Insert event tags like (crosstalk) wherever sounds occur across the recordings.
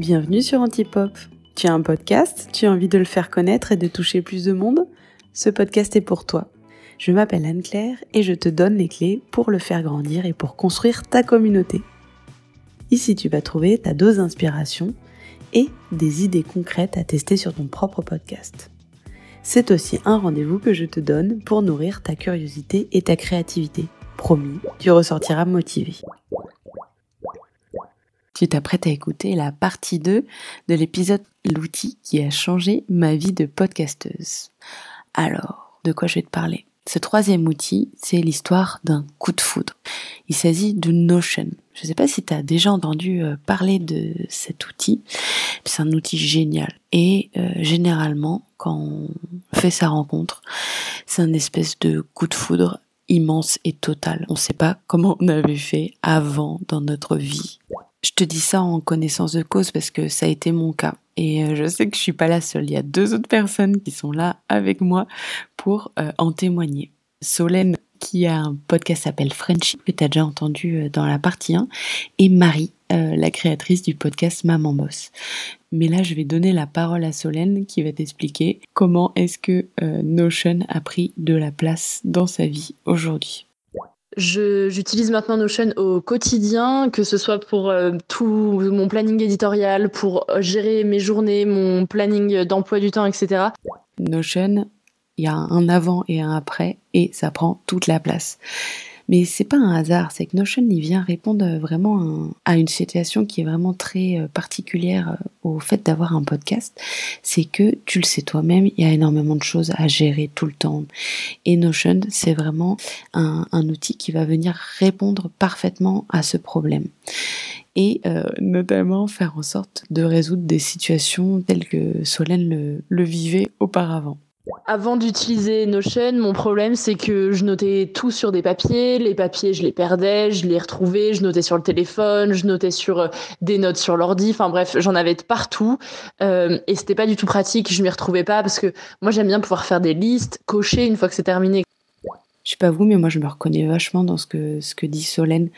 Bienvenue sur Antipop. Tu as un podcast, tu as envie de le faire connaître et de toucher plus de monde? Ce podcast est pour toi. Je m'appelle Anne-Claire et je te donne les clés pour le faire grandir et pour construire ta communauté. Ici, tu vas trouver ta dose d'inspiration et des idées concrètes à tester sur ton propre podcast. C'est aussi un rendez-vous que je te donne pour nourrir ta curiosité et ta créativité. Promis, tu ressortiras motivé tu t'apprêtes à écouter la partie 2 de l'épisode L'outil qui a changé ma vie de podcasteuse. Alors, de quoi je vais te parler? Ce troisième outil, c'est l'histoire d'un coup de foudre. Il s'agit de Notion. Je ne sais pas si tu as déjà entendu euh, parler de cet outil. C'est un outil génial. Et euh, généralement, quand on fait sa rencontre, c'est un espèce de coup de foudre immense et total. On ne sait pas comment on avait fait avant dans notre vie. Je te dis ça en connaissance de cause parce que ça a été mon cas. Et euh, je sais que je suis pas la seule. Il y a deux autres personnes qui sont là avec moi pour euh, en témoigner. Solène, qui a un podcast s'appelle Friendship, que tu as déjà entendu euh, dans la partie 1, et Marie, la créatrice du podcast Maman Boss. Mais là, je vais donner la parole à Solène qui va t'expliquer comment est-ce que Notion a pris de la place dans sa vie aujourd'hui. J'utilise maintenant Notion au quotidien, que ce soit pour euh, tout mon planning éditorial, pour euh, gérer mes journées, mon planning d'emploi du temps, etc. Notion, il y a un avant et un après, et ça prend toute la place. Mais c'est pas un hasard, c'est que Notion il vient répondre vraiment à une situation qui est vraiment très euh, particulière euh, au fait d'avoir un podcast. C'est que tu le sais toi-même, il y a énormément de choses à gérer tout le temps. Et Notion, c'est vraiment un, outil qui va venir répondre parfaitement à ce problème et euh, notamment faire en sorte de résoudre des situations telles que Solène le vivait auparavant. Avant d'utiliser Notion, mon problème c'est que je notais tout sur des papiers. Les papiers, je les perdais, je les retrouvais, je notais sur le téléphone, je notais sur euh, des notes sur l'ordi. Enfin bref, j'en avais de partout euh, et c'était pas du tout pratique. Je m'y retrouvais pas parce que moi j'aime bien pouvoir faire des listes, cocher une fois que c'est terminé. Je sais pas vous, mais moi je me reconnais vachement dans ce que ce que dit Solène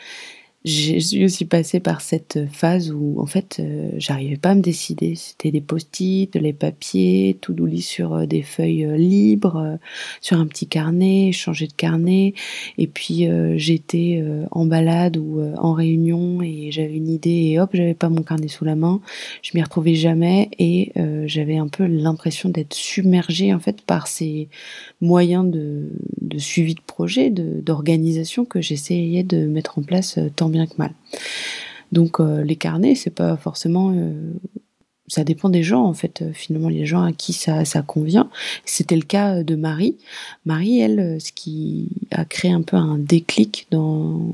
je suis aussi passée par cette phase où en fait euh, j'arrivais pas à me décider. C'était des post-it, les papiers, tout douli sur euh, des feuilles euh, libres, sur un petit carnet, changer de carnet. Et puis j'étais en balade ou en réunion et j'avais une idée et hop, j'avais pas mon carnet sous la main. Je m'y retrouvais jamais et j'avais un peu l'impression d'être submergée en fait par ces moyens de, suivi de projet, d'organisation que j'essayais de mettre en place tant que mal. Donc euh, les carnets, c'est pas forcément euh, ça dépend des gens en fait finalement les gens à qui ça, ça convient. C'était le cas de Marie. Marie elle ce qui a créé un peu un déclic dans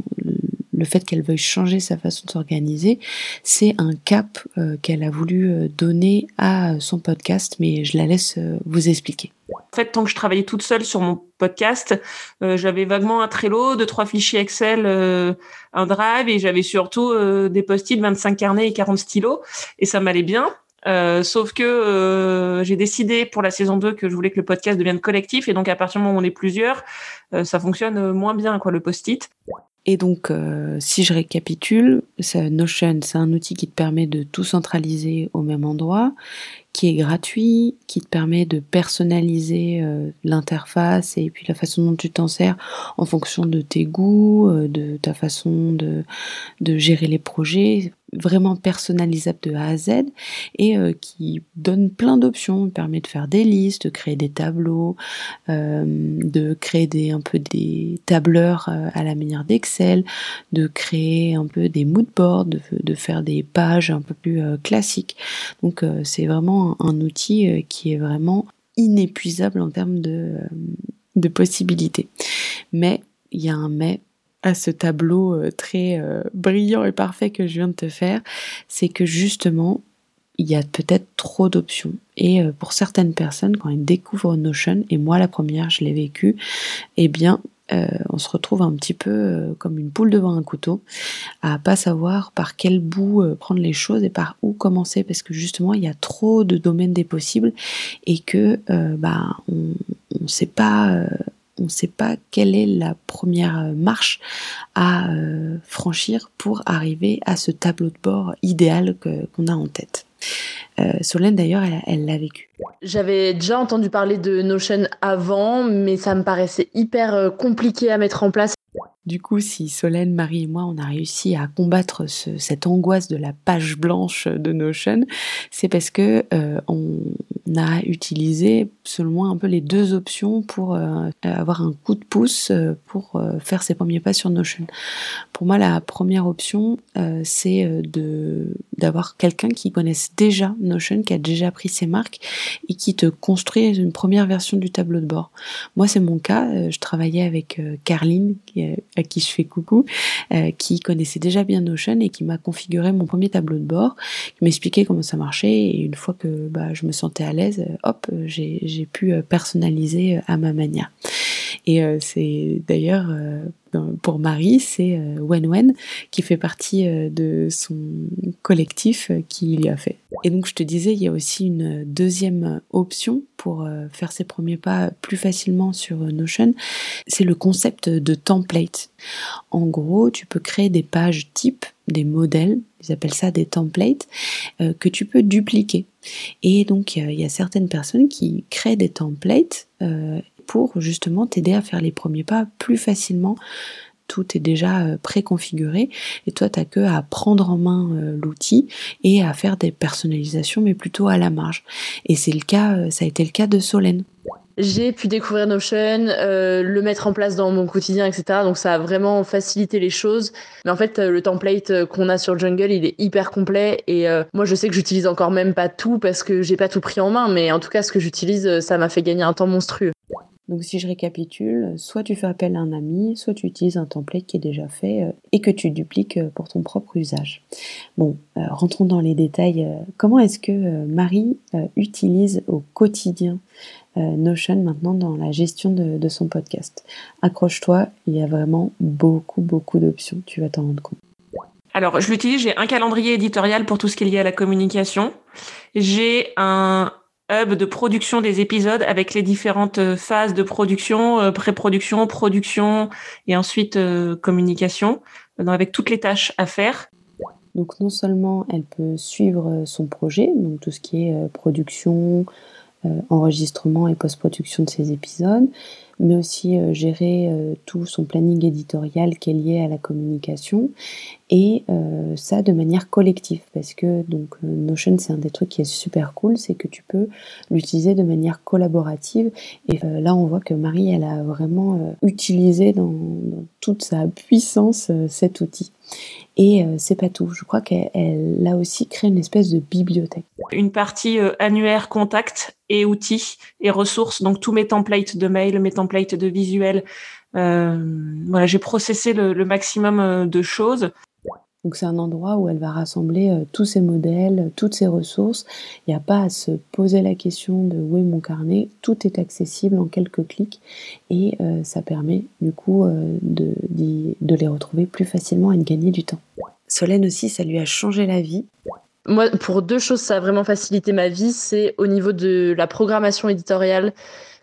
le fait qu'elle veuille changer sa façon de s'organiser c'est un cap euh, qu'elle a voulu donner à son podcast mais je la laisse vous expliquer fait, tant que je travaillais toute seule sur mon podcast, euh, j'avais vaguement un Trello, deux trois fichiers Excel, euh, un Drive et j'avais surtout euh, des post-it, 25 carnets et 40 stylos et ça m'allait bien. sauf que j'ai décidé pour la saison 2 que je voulais que le podcast devienne collectif et donc à partir du moment où on est plusieurs, ça fonctionne moins bien quoi le post-it. Et donc, si je récapitule, Notion, c'est un outil qui te permet de tout centraliser au même endroit, qui est gratuit, qui te permet de personnaliser euh, l'interface et puis la façon dont tu t'en sers en fonction de tes goûts, euh, de ta façon de, gérer les projets, vraiment personnalisable de A à Z et euh, qui donne plein d'options, permet de faire des listes, de créer des tableaux, de créer des un peu des tableurs à la manière d'Excel, de créer un peu des mood boards, de, de faire des pages un peu plus classiques. Donc c'est vraiment un, outil euh, qui est vraiment inépuisable en termes de, euh, de possibilités. Mais il y a un mais à ce tableau euh, très brillant et parfait que je viens de te faire, c'est que justement, il y a peut-être trop d'options. Et pour certaines personnes, quand ils découvrent Notion, et moi la première, je l'ai vécu, eh bien, euh, on se retrouve un petit peu euh, comme une poule devant un couteau, à pas savoir par quel bout euh, prendre les choses et par où commencer, parce que justement il y a trop de domaines des possibles et que bah on, on sait pas on ne sait pas quelle est la première marche à franchir pour arriver à ce tableau de bord idéal qu'on a en tête. Solène d'ailleurs, elle l'a vécu. J'avais déjà entendu parler de Notion avant, mais ça me paraissait hyper compliqué à mettre en place du coup, si Solène, Marie et moi, on a réussi à combattre cette angoisse de la page blanche de Notion, c'est parce que euh, on a utilisé, selon moi, un peu les deux options pour euh, avoir un coup de pouce euh, pour faire ses premiers pas sur Notion. Pour moi, la première option, c'est de d'avoir quelqu'un qui connaisse déjà Notion, qui a déjà pris ses marques et qui te construit une première version du tableau de bord. Moi, c'est mon cas. Je travaillais avec Carline, à qui je fais coucou, euh, qui connaissait déjà bien Notion et qui m'a configuré mon premier tableau de bord, qui m'expliquait comment ça marchait et une fois que bah, je me sentais à euh, hop, j'ai pu euh, personnaliser à ma manière. Et c'est d'ailleurs pour Marie, c'est Wen Wen qui fait partie de son collectif qui lui a fait. Et donc je te disais, il y a aussi une deuxième option pour faire ses premiers pas plus facilement sur Notion, c'est le concept de template. En gros, tu peux créer des pages types, des modèles, ils appellent ça des templates, euh, que tu peux dupliquer. Et donc, il y, a certaines personnes qui créent des templates euh, pour justement t'aider à faire les premiers pas plus facilement. Tout est déjà euh, préconfiguré. Et toi tu que à prendre en main l'outil et à faire des personnalisations mais plutôt à la marge. Et c'est le cas, ça a été le cas de Solène j'ai pu découvrir Notion, euh, le mettre en place dans mon quotidien, etc. Donc ça a vraiment facilité les choses. Mais en fait, euh, le template euh, qu'on a sur Jungle, il est hyper complet. Et moi, je sais que j'utilise encore même pas tout parce que j'ai pas tout pris en main. Mais en tout cas, ce que j'utilise, ça m'a fait gagner un temps monstrueux. Donc si je récapitule, soit tu fais appel à un ami, soit tu utilises un template qui est déjà fait et que tu dupliques pour ton propre usage. Bon, rentrons dans les détails. comment est-ce que Marie utilise au quotidien Notion maintenant dans la gestion de, son podcast. Accroche-toi, il y a vraiment beaucoup, beaucoup d'options, tu vas t'en rendre compte. Alors, je l'utilise, j'ai un calendrier éditorial pour tout ce qui est lié à la communication. J'ai un hub de production des épisodes avec les différentes phases de production, euh, pré-production, production et ensuite euh, communication, avec toutes les tâches à faire. Donc non seulement elle peut suivre son projet, donc tout ce qui est production, euh, enregistrement et post-production de ces épisodes, mais aussi euh, gérer euh, tout son planning éditorial qui est lié à la communication et ça de manière collective parce que donc Notion c'est un des trucs qui est super cool c'est que tu peux l'utiliser de manière collaborative et là on voit que Marie elle a vraiment utilisé dans, toute sa puissance cet outil et euh, c'est pas tout. Je crois qu'elle a aussi créé une espèce de bibliothèque. Une partie euh, annuaire contact et outils et ressources. Donc tous mes templates de mail, mes templates de visuels. Euh, voilà, j'ai processé le, maximum de choses. Donc c'est un endroit où elle va rassembler euh, tous ses modèles, toutes ses ressources. Il n'y a pas à se poser la question de où est mon carnet. Tout est accessible en quelques clics et euh, ça permet du coup euh, de, de les retrouver plus facilement et de gagner du temps. Solène aussi, ça lui a changé la vie. Moi, pour deux choses, ça a vraiment facilité ma vie. C'est au niveau de la programmation éditoriale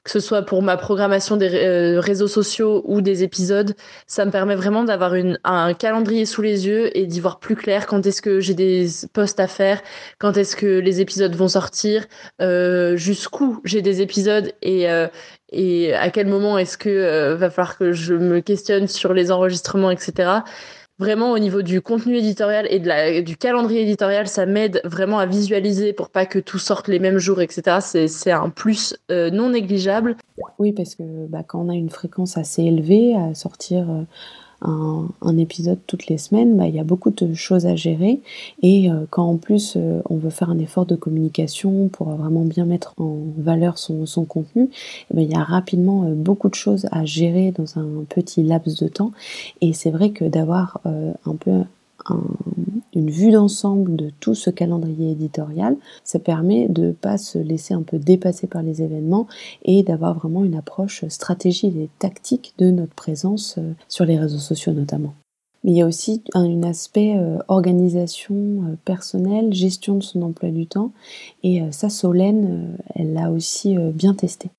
que ce soit pour ma programmation des euh, réseaux sociaux ou des épisodes, ça me permet vraiment d'avoir un calendrier sous les yeux et d'y voir plus clair quand est-ce que j'ai des posts à faire, quand est-ce que les épisodes vont sortir, euh, jusqu'où j'ai des épisodes et, euh, et à quel moment est-ce que va falloir que je me questionne sur les enregistrements, etc vraiment au niveau du contenu éditorial et de la, du calendrier éditorial, ça m'aide vraiment à visualiser pour pas que tout sorte les mêmes jours, etc. C'est un plus euh, non négligeable. Oui, parce que bah, quand on a une fréquence assez élevée à sortir euh, un, épisode toutes les semaines, bah, il y a beaucoup de choses à gérer. Et euh, quand en plus euh, on veut faire un effort de communication pour vraiment bien mettre en valeur son, contenu, eh ben, il y a rapidement euh, beaucoup de choses à gérer dans un petit laps de temps. Et c'est vrai que d'avoir un peu une vue d'ensemble de tout ce calendrier éditorial, ça permet de ne pas se laisser un peu dépasser par les événements et d'avoir vraiment une approche stratégique et tactique de notre présence euh, sur les réseaux sociaux notamment. Il y a aussi un, aspect euh, organisation euh, personnelle, gestion de son emploi du temps, et ça Solène, elle l'a aussi bien testé.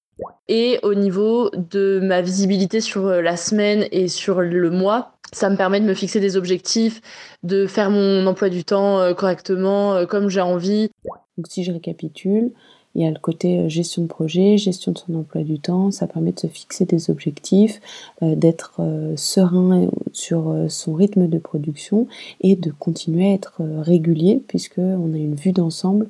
Et au niveau de ma visibilité sur la semaine et sur le mois, ça me permet de me fixer des objectifs, de faire mon emploi du temps correctement comme j'ai envie. Donc si je récapitule, il y a le côté euh, gestion de projet, gestion de son emploi du temps, ça permet de se fixer des objectifs, euh, d'être euh, serein sur son rythme de production et de continuer à être régulier puisqu'on a une vue d'ensemble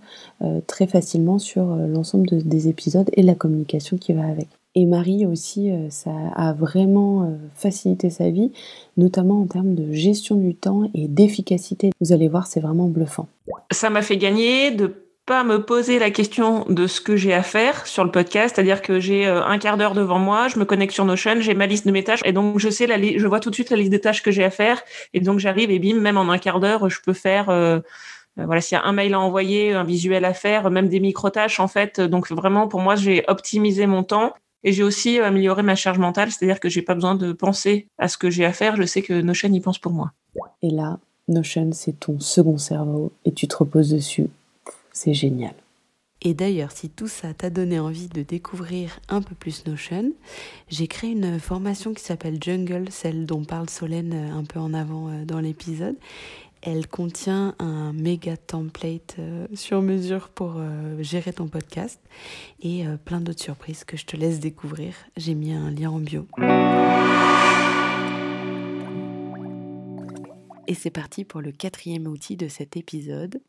très facilement sur l'ensemble des épisodes et la communication qui va avec. Et Marie aussi, ça a vraiment facilité sa vie, notamment en termes de gestion du temps et d'efficacité. Vous allez voir, c'est vraiment bluffant. Ça m'a fait gagner de pas me poser la question de ce que j'ai à faire sur le podcast, c'est-à-dire que j'ai euh, un quart d'heure devant moi, je me connecte sur Notion, j'ai ma liste de mes tâches et donc je sais la je vois tout de suite la liste des tâches que j'ai à faire et donc j'arrive et bim, même en un quart d'heure, je peux faire euh, euh, voilà, s'il y a un mail à envoyer, un visuel à faire, même des micro-tâches en fait. Donc vraiment pour moi, j'ai optimisé mon temps et j'ai aussi amélioré ma charge mentale, c'est-à-dire que j'ai pas besoin de penser à ce que j'ai à faire, je sais que Notion y pense pour moi. Et là, Notion, c'est ton second cerveau et tu te reposes dessus c'est génial. Et d'ailleurs, si tout ça t'a donné envie de découvrir un peu plus Notion, j'ai créé une formation qui s'appelle Jungle, celle dont parle Solène un peu en avant euh, dans l'épisode. Elle contient un méga template euh, sur mesure pour gérer ton podcast et plein d'autres surprises que je te laisse découvrir. J'ai mis un lien en bio. Et c'est parti pour le quatrième outil de cet épisode.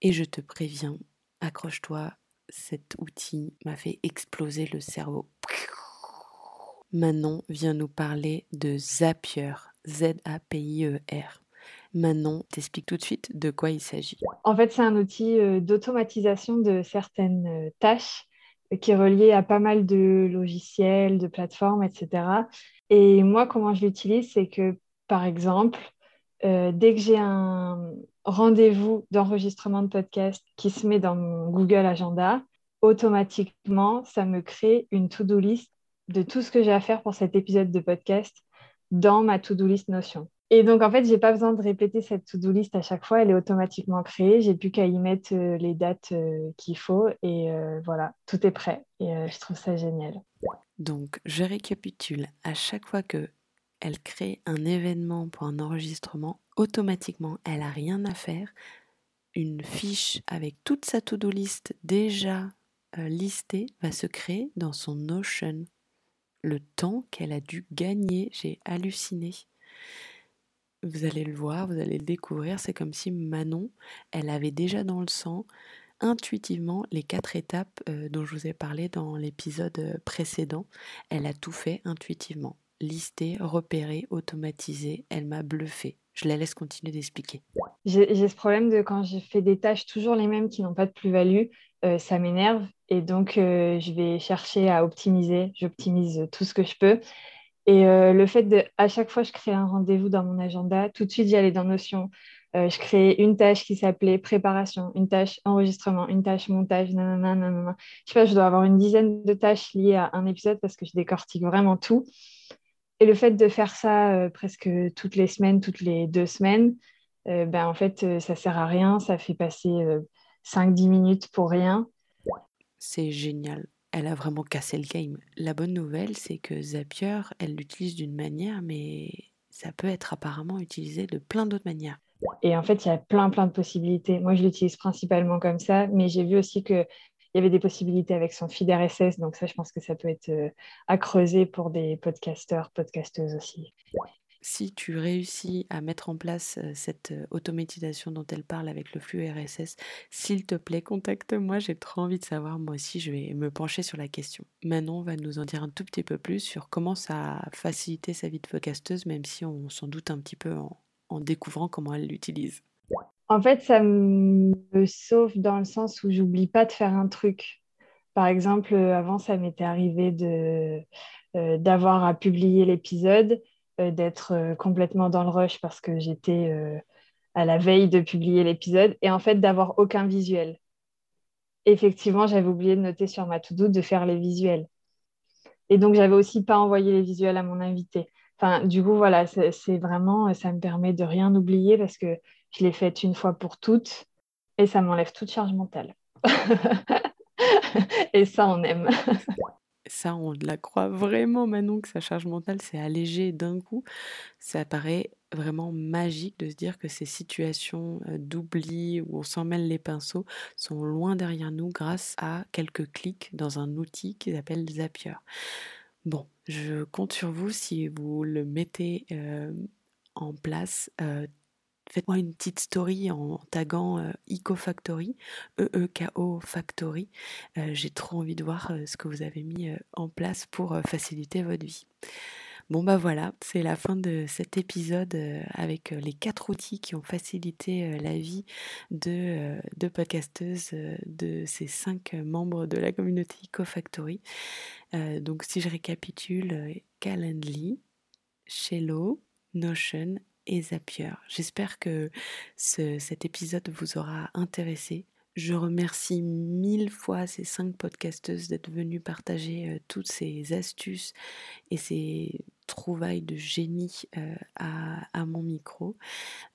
Et je te préviens, accroche-toi, cet outil m'a fait exploser le cerveau. Manon vient nous parler de Zapier, Z-A-P-I-E-R. Manon, t'explique tout de suite de quoi il s'agit. En fait, c'est un outil euh, d'automatisation de certaines euh, tâches euh, qui est relié à pas mal de logiciels, de plateformes, etc. Et moi, comment je l'utilise, c'est que, par exemple, dès que j'ai un, rendez-vous d'enregistrement de podcast qui se met dans mon Google Agenda, automatiquement, ça me crée une to-do list de tout ce que j'ai à faire pour cet épisode de podcast dans ma to-do list Notion. Et donc, en fait, je n'ai pas besoin de répéter cette to-do list à chaque fois. Elle est automatiquement créée. J'ai plus qu'à y mettre euh, les dates euh, qu'il faut. Et euh, voilà, tout est prêt. Et je trouve ça génial. Donc, je récapitule. À chaque fois que elle crée un événement pour un enregistrement, automatiquement, elle n'a rien à faire. Une fiche avec toute sa to-do list déjà listée va se créer dans son Notion. Le temps qu'elle a dû gagner, j'ai halluciné. Vous allez le voir, vous allez le découvrir, c'est comme si Manon, elle avait déjà dans le sang intuitivement les quatre étapes euh, dont je vous ai parlé dans l'épisode euh, précédent. Elle a tout fait intuitivement listée, repérée, automatisée. Elle m'a bluffé. Je la laisse continuer d'expliquer. J'ai ce problème de quand je fais des tâches toujours les mêmes qui n'ont pas de plus-value, euh, ça m'énerve et donc je vais chercher à optimiser. J'optimise tout ce que je peux. Et euh, le fait de, à chaque fois, je crée un rendez-vous dans mon agenda, tout de suite, j'y allais dans Notion. je créais une tâche qui s'appelait préparation, une tâche enregistrement, une tâche montage, nanana, nanana. Je sais pas, je dois avoir une dizaine de tâches liées à un épisode parce que je décortique vraiment tout. Et le fait de faire ça euh, presque toutes les semaines, toutes les deux semaines, euh, ben, en fait, euh, ça sert à rien. Ça fait passer 5-10 minutes pour rien. C'est génial. Elle a vraiment cassé le game. La bonne nouvelle, c'est que Zapier, elle l'utilise d'une manière, mais ça peut être apparemment utilisé de plein d'autres manières. Et en fait, il y a plein, plein de possibilités. Moi, je l'utilise principalement comme ça, mais j'ai vu aussi que il y avait des possibilités avec son feed RSS, donc ça, je pense que ça peut être euh, à creuser pour des podcasteurs, podcasteuses aussi. Si tu réussis à mettre en place cette automatisation dont elle parle avec le flux RSS, s'il te plaît, contacte-moi, j'ai trop envie de savoir, moi aussi je vais me pencher sur la question. Manon va nous en dire un tout petit peu plus sur comment ça a facilité sa vie de podcasteuse, même si on s'en doute un petit peu en, découvrant comment elle l'utilise. En fait, ça me sauve dans le sens où j'oublie pas de faire un truc. Par exemple, avant, ça m'était arrivé de, d'avoir à publier l'épisode, d'être complètement dans le rush parce que j'étais à la veille de publier l'épisode et en fait d'avoir aucun visuel. Effectivement, j'avais oublié de noter sur ma to-do de faire les visuels. Et donc, j'avais aussi pas envoyé les visuels à mon invité. Enfin, du coup, voilà, c'est vraiment, ça me permet de rien oublier parce que je l'ai faite une fois pour toutes et ça m'enlève toute charge mentale. (laughs) Et ça, on aime. (laughs) Ça, on la croit vraiment, Manon, que sa charge mentale s'est allégée d'un coup. Ça paraît vraiment magique de se dire que ces situations euh, d'oubli où on s'en mêle les pinceaux sont loin derrière nous grâce à quelques clics dans un outil qui s'appelle Zapier. Bon, je compte sur vous si vous le mettez euh, en place. Euh, faites-moi une petite story en taguant euh, EcoFactory, E-E-K-O Factory. J'ai trop envie de voir ce que vous avez mis en place pour faciliter votre vie. Bon bah voilà, c'est la fin de cet épisode avec les quatre outils qui ont facilité la vie de, de podcasteuses de ces cinq membres de la communauté EcoFactory. donc si je récapitule, Calendly, Shello, Notion et Zapier. J'espère que cet épisode vous aura intéressé. Je remercie mille fois ces cinq podcasteuses d'être venues partager toutes ces astuces et ces trouvaille de génie euh, à, mon micro.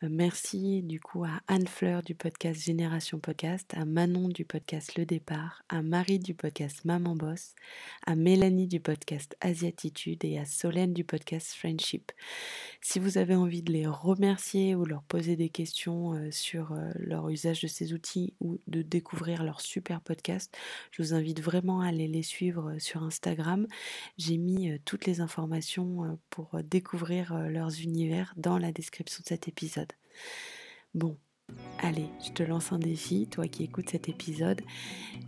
Euh, merci du coup à Anne Fleur du podcast Génération Podcast, à Manon du podcast Le Départ, à Marie du podcast Maman Boss, à Mélanie du podcast Asiatitude et à Solène du podcast Friendship. Si vous avez envie de les remercier ou leur poser des questions euh, sur leur usage de ces outils ou de découvrir leur super podcast, je vous invite vraiment à aller les suivre sur Instagram. J'ai mis toutes les informations euh, pour euh, découvrir euh, leurs univers dans la description de cet épisode. Bon, allez, je te lance un défi, toi qui écoutes cet épisode,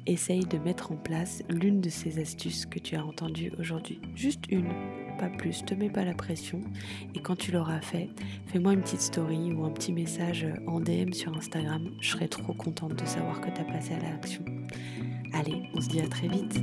essaye de mettre en place l'une de ces astuces que tu as entendues aujourd'hui. Juste une, pas plus, te mets pas la pression. Et quand tu l'auras fait, fais-moi une petite story ou un petit message en DM sur Instagram. Je serai trop contente de savoir que tu as passé à l'action. Allez, on se dit à très vite.